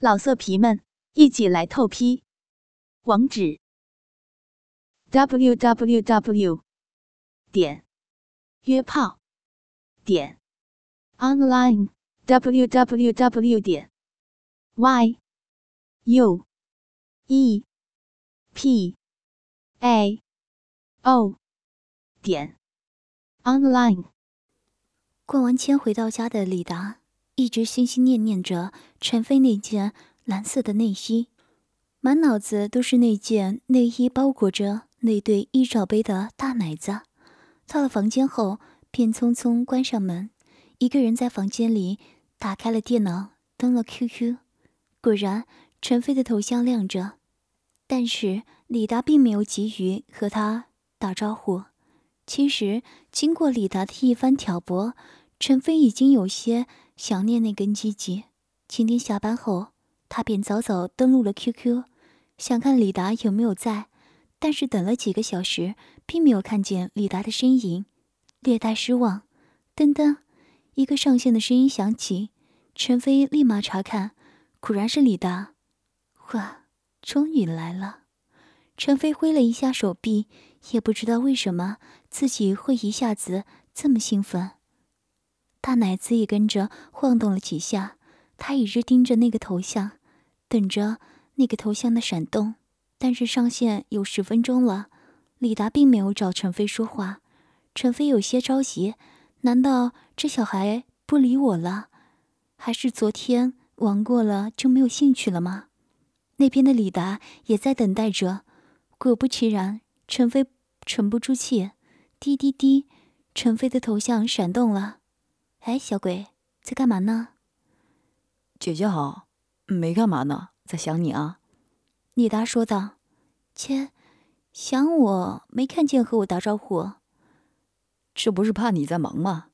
老色皮们，一起来透批！网址：w w w 点约炮点 online w w w 点 y u e p a o 点 online。逛完签回到家的李达，一直心心念念着陈飞那件蓝色的内衣，满脑子都是那件内衣包裹着那对一罩杯的大奶子。到了房间后，便匆匆关上门，一个人在房间里打开了电脑，登了 QQ。果然，陈飞的头像亮着，但是李达并没有急于和他打招呼。其实，经过李达的一番挑拨，陈飞已经有些想念那根鸡鸡。今天下班后，他便早早登录了 QQ，想看李达有没有在。但是等了几个小时，并没有看见李达的身影，略带失望。噔噔，一个上线的声音响起，陈飞立马查看，果然是李达。哇，终于来了！陈飞挥了一下手臂，也不知道为什么自己会一下子这么兴奋。大奶子也跟着晃动了几下，他一直盯着那个头像，等着那个头像的闪动。但是上线有十分钟了，李达并没有找陈飞说话。陈飞有些着急，难道这小孩不理我了，还是昨天玩过了就没有兴趣了吗？那边的李达也在等待着。果不其然，陈飞沉不住气，滴滴滴，陈飞的头像闪动了。哎，小鬼，在干嘛呢？姐姐好，没干嘛呢，在想你啊。李达说道：“切，想我没看见和我打招呼。这不是怕你在忙吗？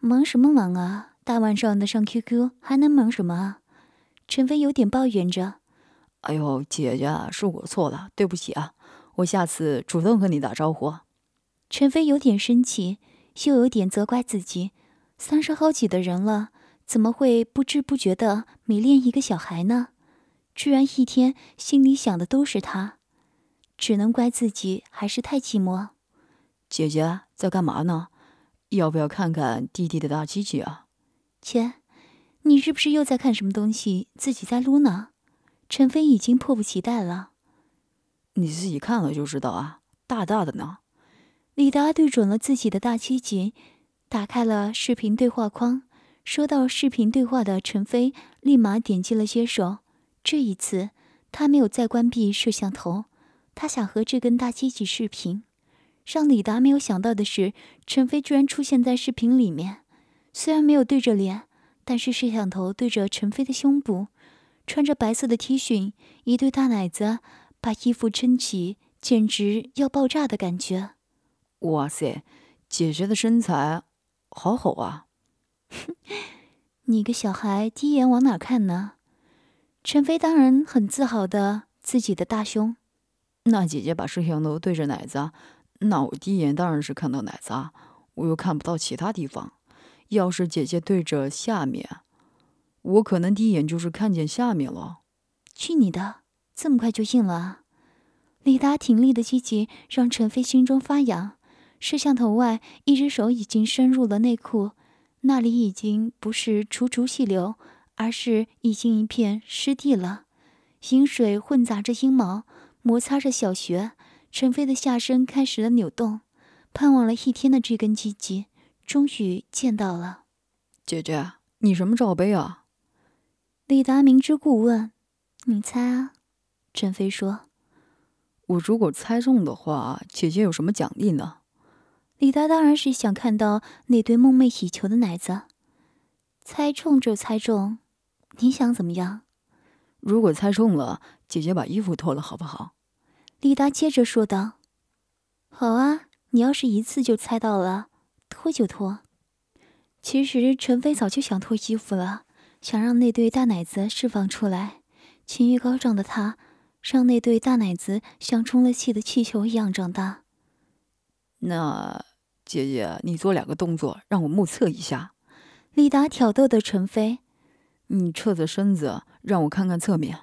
忙什么忙啊？大晚上的上 QQ 还能忙什么？”陈飞有点抱怨着：“哎呦，姐姐，是我错了，对不起啊，我下次主动和你打招呼。”陈飞有点生气，又有点责怪自己：三十好几的人了，怎么会不知不觉的迷恋一个小孩呢？居然一天心里想的都是他，只能怪自己还是太寂寞。姐姐在干嘛呢？要不要看看弟弟的大鸡鸡啊？切，你是不是又在看什么东西，自己在撸呢？陈飞已经迫不及待了。你自己看了就知道啊，大大的呢。李达对准了自己的大鸡鸡，打开了视频对话框。收到视频对话的陈飞立马点击了接受。这一次，他没有再关闭摄像头，他想和这根大鸡鸡视频。让李达没有想到的是，陈飞居然出现在视频里面。虽然没有对着脸，但是摄像头对着陈飞的胸部，穿着白色的 T 恤，一对大奶子把衣服撑起，简直要爆炸的感觉。哇塞，姐姐的身材好好啊！你个小孩，第一眼往哪看呢？陈飞当然很自豪的自己的大胸，那姐姐把摄像头对着奶子，那我第一眼当然是看到奶子啊，我又看不到其他地方。要是姐姐对着下面，我可能第一眼就是看见下面了。去你的，这么快就硬了！李达挺立的积极让陈飞心中发痒。摄像头外，一只手已经伸入了内裤，那里已经不是楚楚细流。而是已经一片湿地了，饮水混杂着阴毛，摩擦着小穴。陈飞的下身开始了扭动，盼望了一天的这根鸡鸡，终于见到了。姐姐，你什么罩杯啊？李达明知故问：“你猜啊？”陈飞说：“我如果猜中的话，姐姐有什么奖励呢？”李达当然是想看到那对梦寐以求的奶子。猜中就猜中。你想怎么样？如果猜中了，姐姐把衣服脱了，好不好？李达接着说道：“好啊，你要是一次就猜到了，脱就脱。”其实陈飞早就想脱衣服了，想让那对大奶子释放出来。情欲高涨的他，让那对大奶子像充了气的气球一样长大。那姐姐，你做两个动作，让我目测一下。李达挑逗的陈飞。你侧着身子，让我看看侧面。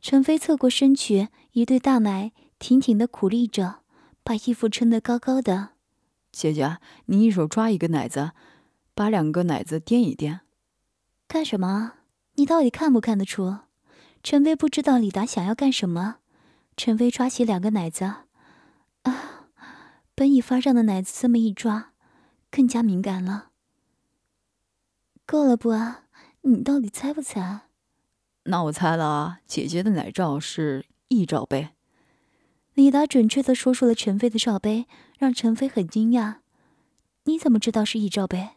陈飞侧过身去，一对大奶挺挺的苦立着，把衣服撑得高高的。姐姐，你一手抓一个奶子，把两个奶子掂一掂。干什么？你到底看不看得出？陈飞不知道李达想要干什么。陈飞抓起两个奶子，啊，本已发胀的奶子这么一抓，更加敏感了。够了不啊？你到底猜不猜？那我猜了啊，姐姐的奶罩是一罩杯。李达准确的说出了陈飞的罩杯，让陈飞很惊讶。你怎么知道是一罩杯？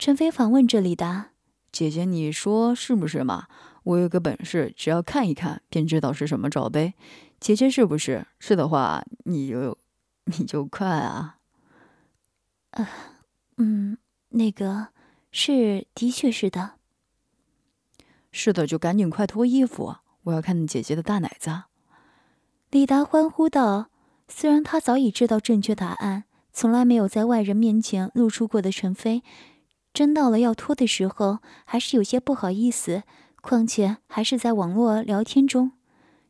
陈飞反问着李达。姐姐，你说是不是嘛？我有个本事，只要看一看便知道是什么罩杯。姐姐是不是？是的话，你就你就快啊。呃，嗯，那个是，的确是的。是的，就赶紧快脱衣服，我要看姐姐的大奶子。李达欢呼道。虽然他早已知道正确答案，从来没有在外人面前露出过的陈飞。真到了要脱的时候，还是有些不好意思。况且还是在网络聊天中。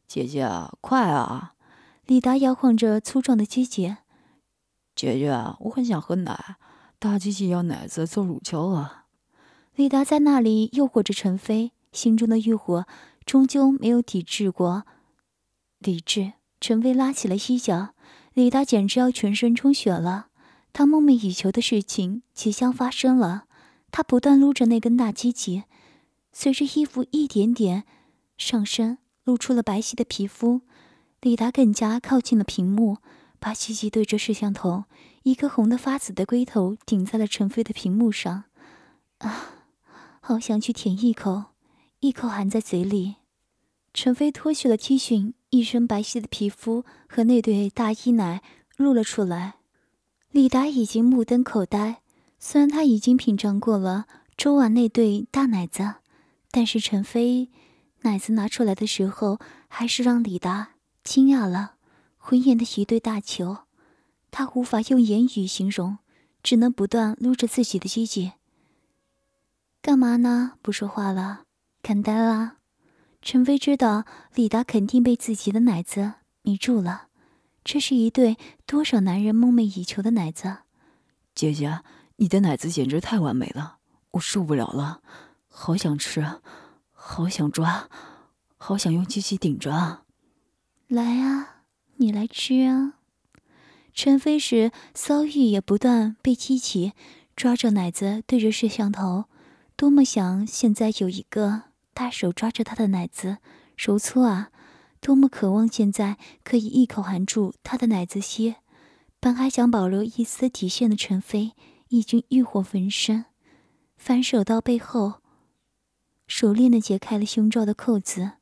姐姐，快啊！李达摇晃着粗壮的鸡节。姐姐，我很想喝奶，大鸡鸡要奶子做乳胶啊！李达在那里诱惑着陈飞，心中的欲火终究没有抵制过理智。陈飞拉起了衣角，李达简直要全身充血了。他梦寐以求的事情即将发生了。他不断撸着那根大鸡鸡，随着衣服一点点上身，露出了白皙的皮肤。李达更加靠近了屏幕，把鸡鸡对着摄像头，一个红的发紫的龟头顶在了陈飞的屏幕上。啊，好想去舔一口，一口含在嘴里。陈飞脱去了 T 恤，一身白皙的皮肤和那对大衣奶露了出来。李达已经目瞪口呆。虽然他已经品尝过了周婉那对大奶子，但是陈飞奶子拿出来的时候，还是让李达惊讶了。浑圆的一对大球，他无法用言语形容，只能不断撸着自己的鸡鸡。干嘛呢？不说话了？看呆了？陈飞知道李达肯定被自己的奶子迷住了。这是一对多少男人梦寐以求的奶子，姐姐。你的奶子简直太完美了，我受不了了，好想吃，好想抓，好想用机器顶着啊。来啊，你来吃啊！陈飞时骚欲也不断被激起，抓着奶子对着摄像头，多么想现在有一个大手抓着他的奶子揉搓啊！多么渴望现在可以一口含住他的奶子些。本还想保留一丝底线的陈飞。已经欲火焚身，反手到背后，熟练的解开了胸罩的扣子，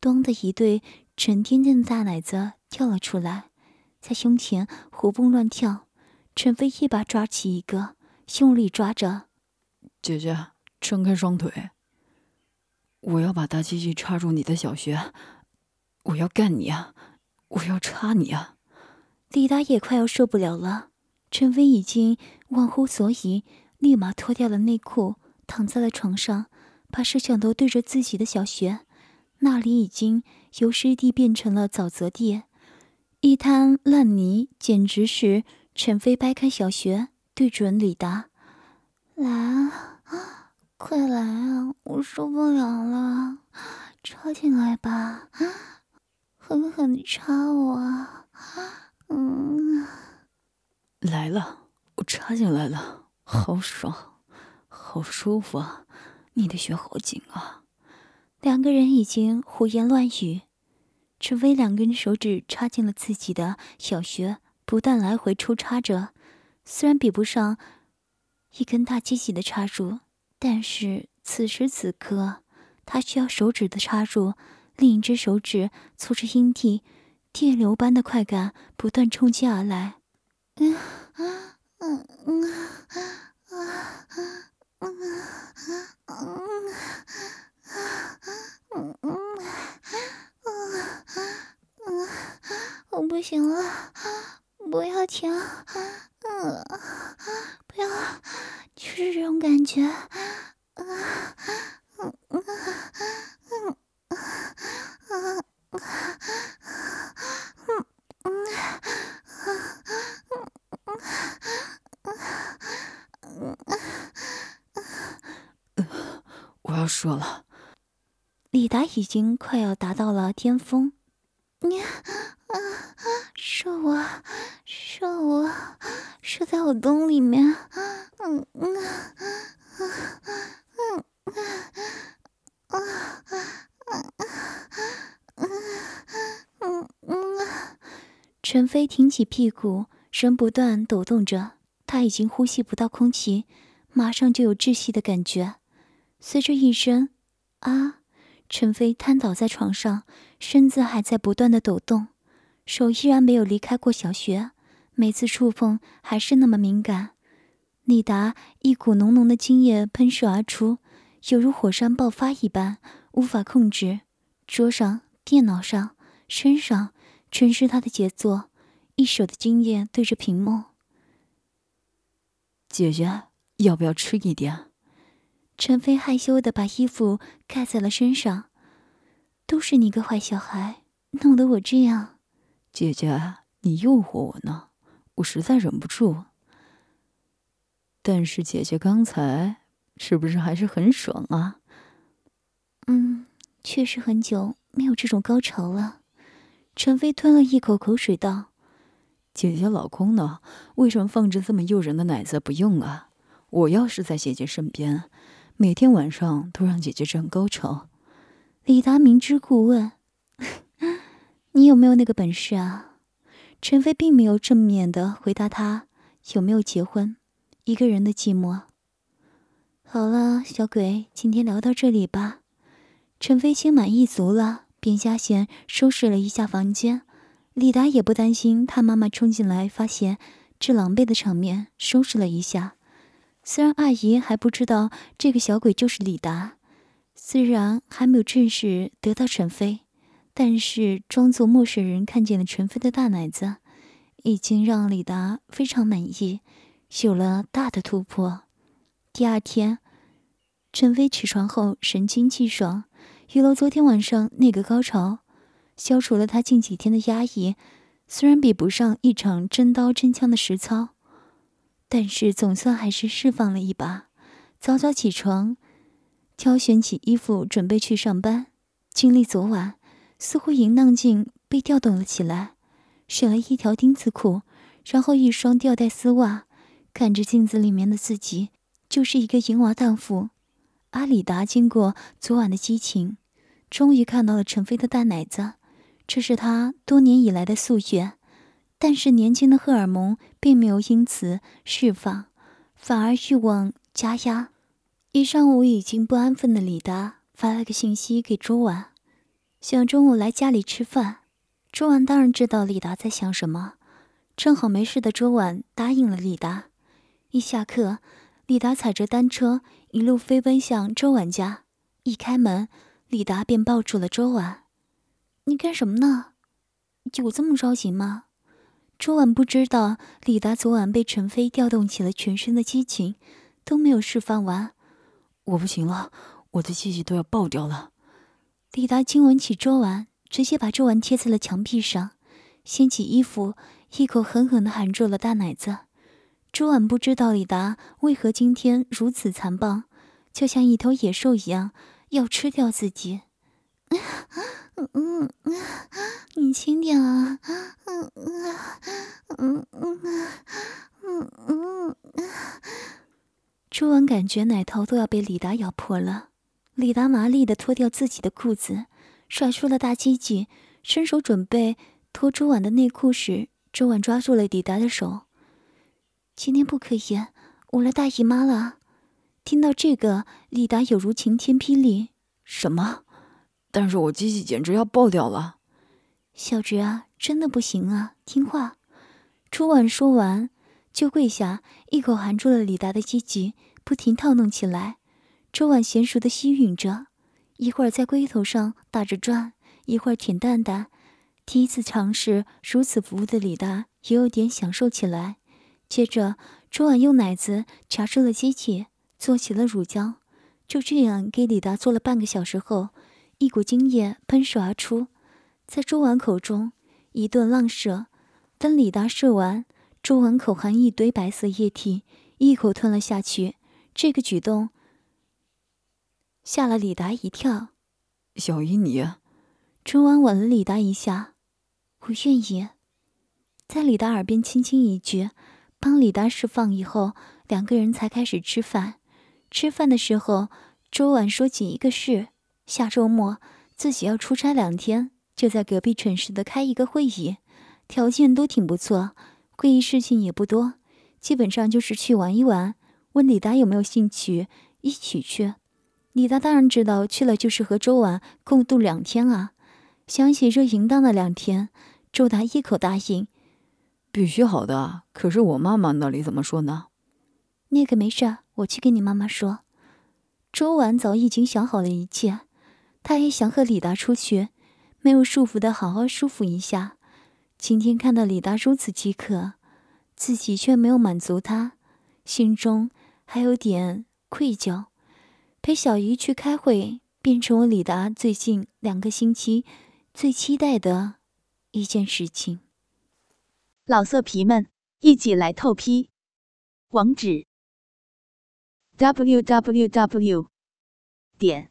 咚的一对沉甸甸的大奶子跳了出来，在胸前活蹦乱跳。陈飞一把抓起一个，用力抓着。姐姐，撑开双腿，我要把大鸡鸡插入你的小穴，我要干你啊！我要插你啊！李达也快要受不了了。陈飞已经忘乎所以，立马脱掉了内裤，躺在了床上，把摄像头对着自己的小穴，那里已经由湿地变成了沼泽地，一滩烂泥，简直是陈飞掰开小穴，对准李达：“来啊，快来啊，我受不了了，插进来吧，狠狠的插我，嗯。”来了，我插进来了，好爽，好舒服啊！你的血好紧啊！两个人已经胡言乱语。陈飞两根手指插进了自己的小穴，不断来回抽插着。虽然比不上一根大鸡鸡的插入，但是此时此刻，他需要手指的插入。另一只手指搓着阴蒂，电流般的快感不断冲击而来。嗯嗯嗯嗯嗯嗯嗯嗯嗯嗯嗯我不行了，不要停，嗯，不要，就是这种感觉，已经快要达到了巅峰。你啊，射我，射我，射在我洞里面。嗯嗯嗯嗯嗯嗯嗯嗯嗯嗯。陈飞挺起屁股，人不断抖动着，他已经呼吸不到空气，马上就有窒息的感觉。随着一声“啊”。陈飞瘫倒在床上。身子还在不断的抖动，手依然没有离开过小穴，每次触碰还是那么敏感。李达一股浓浓的精液喷射而出，犹如火山爆发一般，无法控制。桌上、电脑上、身上全是他的杰作，一手的精液对着屏幕。姐姐，要不要吃一点？陈飞害羞的把衣服盖在了身上。都是你个坏小孩，弄得我这样。姐姐，你诱惑我呢，我实在忍不住。但是姐姐刚才是不是还是很爽啊？嗯，确实很久没有这种高潮了。陈飞吞了一口口水道：“姐姐老公呢？为什么放着这么诱人的奶子不用啊？我要是在姐姐身边，每天晚上都让姐姐这样高潮。”李达明知故问：“ 你有没有那个本事啊？”陈飞并没有正面的回答他有没有结婚，一个人的寂寞。好了，小鬼，今天聊到这里吧。陈飞心满意足了，便下线收拾了一下房间。李达也不担心他妈妈冲进来发现这狼狈的场面，收拾了一下。虽然阿姨还不知道这个小鬼就是李达。虽然还没有正式得到陈飞，但是装作陌生人看见了陈飞的大奶子，已经让李达非常满意，有了大的突破。第二天，陈飞起床后神清气爽，有了昨天晚上那个高潮，消除了他近几天的压抑。虽然比不上一场真刀真枪的实操，但是总算还是释放了一把。早早起床。挑选起衣服，准备去上班。经历昨晚，似乎淫荡劲被调动了起来。选了一条丁字裤，然后一双吊带丝袜。看着镜子里面的自己，就是一个淫娃荡妇。阿里达经过昨晚的激情，终于看到了陈飞的大奶子，这是他多年以来的夙愿。但是年轻的荷尔蒙并没有因此释放，反而欲望加压。一上午已经不安分的李达发了个信息给周婉，想中午来家里吃饭。周婉当然知道李达在想什么，正好没事的周婉答应了李达。一下课，李达踩着单车一路飞奔向周婉家。一开门，李达便抱住了周婉：“你干什么呢？有这么着急吗？”周婉不知道李达昨晚被陈飞调动起了全身的激情，都没有释放完。我不行了，我的气息都要爆掉了。李达亲吻起周婉，直接把周婉贴在了墙壁上，掀起衣服，一口狠狠地含住了大奶子。周婉不知道李达为何今天如此残暴，就像一头野兽一样要吃掉自己。嗯嗯嗯，你轻点啊！嗯嗯嗯嗯嗯嗯嗯。朱文感觉奶头都要被李达咬破了，李达麻利的脱掉自己的裤子，甩出了大鸡鸡，伸手准备脱朱婉的内裤时，朱婉抓住了李达的手。今天不可以，我来大姨妈了。听到这个，李达有如晴天霹雳。什么？但是我机器简直要爆掉了。小侄啊，真的不行啊，听话。初婉说完。就跪下，一口含住了李达的鸡鸡，不停套弄起来。周婉娴熟的吸吮着，一会儿在龟头上打着转，一会儿舔蛋蛋。第一次尝试如此服务的李达也有点享受起来。接着，周婉用奶子夹住了机器，做起了乳胶。就这样给李达做了半个小时后，一股精液喷射而出，在周婉口中一顿浪射。等李达射完。周婉口含一堆白色液体，一口吞了下去。这个举动吓了李达一跳。小姨，你……周婉吻了李达一下，我愿意。在李达耳边轻轻一句，帮李达释放以后，两个人才开始吃饭。吃饭的时候，周婉说起一个事：下周末自己要出差两天，就在隔壁城市的开一个会议，条件都挺不错，会议事情也不多，基本上就是去玩一玩。问李达有没有兴趣一起去？李达当然知道，去了就是和周婉共度两天啊。想起这淫荡的两天，周达一口答应：“必须好的。”可是我妈妈那里怎么说呢？那个没事，我去跟你妈妈说。周婉早已经想好了一切，他也想和李达出去，没有束缚的好好舒服一下。今天看到李达如此饥渴，自己却没有满足他，心中还有点愧疚。陪小姨去开会，变成我李达最近两个星期最期待的一件事情。老色皮们，一起来透批，网址。w w w 点